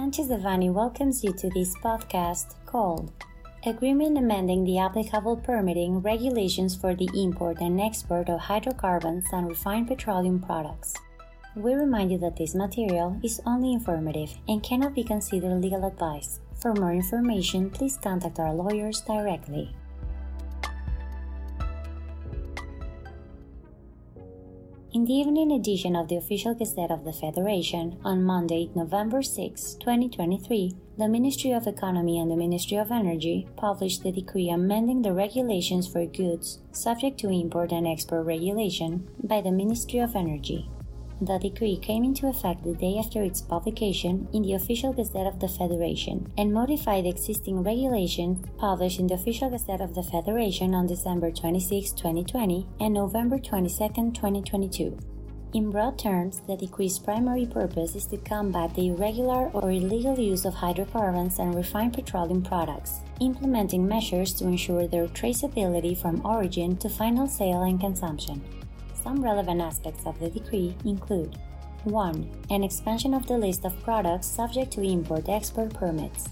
Sanchez Devanny welcomes you to this podcast called Agreement Amending the Applicable Permitting Regulations for the Import and Export of Hydrocarbons and Refined Petroleum Products. We remind you that this material is only informative and cannot be considered legal advice. For more information, please contact our lawyers directly. In the evening edition of the Official Gazette of the Federation, on Monday, November 6, 2023, the Ministry of Economy and the Ministry of Energy published the decree amending the regulations for goods subject to import and export regulation by the Ministry of Energy. The decree came into effect the day after its publication in the Official Gazette of the Federation and modified existing regulations published in the Official Gazette of the Federation on December 26, 2020 and November 22, 2022. In broad terms, the decree's primary purpose is to combat the irregular or illegal use of hydrocarbons and refined petroleum products, implementing measures to ensure their traceability from origin to final sale and consumption. Some relevant aspects of the decree include 1. An expansion of the list of products subject to import export permits.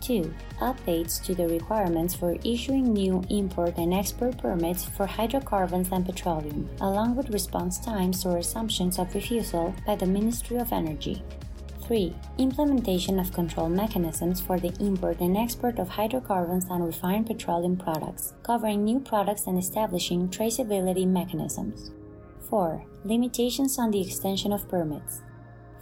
2. Updates to the requirements for issuing new import and export permits for hydrocarbons and petroleum, along with response times or assumptions of refusal by the Ministry of Energy. 3. Implementation of control mechanisms for the import and export of hydrocarbons and refined petroleum products, covering new products and establishing traceability mechanisms. 4. Limitations on the extension of permits.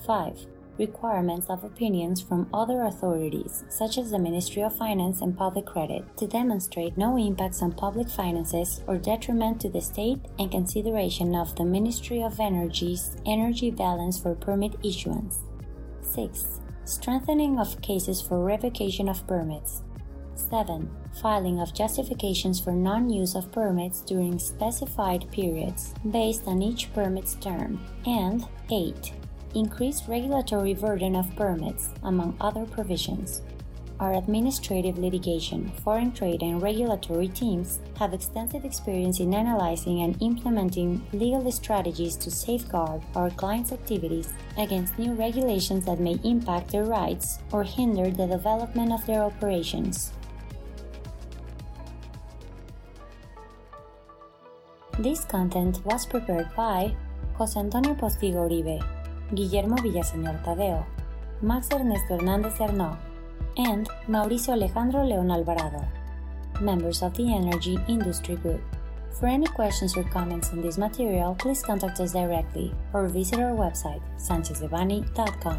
5. Requirements of opinions from other authorities, such as the Ministry of Finance and Public Credit, to demonstrate no impacts on public finances or detriment to the state and consideration of the Ministry of Energy's energy balance for permit issuance. 6. Strengthening of cases for revocation of permits. 7. Filing of justifications for non use of permits during specified periods based on each permit's term. And 8. Increased regulatory burden of permits, among other provisions. Our administrative litigation, foreign trade, and regulatory teams have extensive experience in analyzing and implementing legal strategies to safeguard our clients' activities against new regulations that may impact their rights or hinder the development of their operations. This content was prepared by José Antonio Postigo Uribe, Guillermo Villaseñor Tadeo, Max Ernesto Hernández Arnaud, and Mauricio Alejandro León Alvarado, members of the Energy Industry Group. For any questions or comments on this material, please contact us directly or visit our website, sanchezdevanny.com.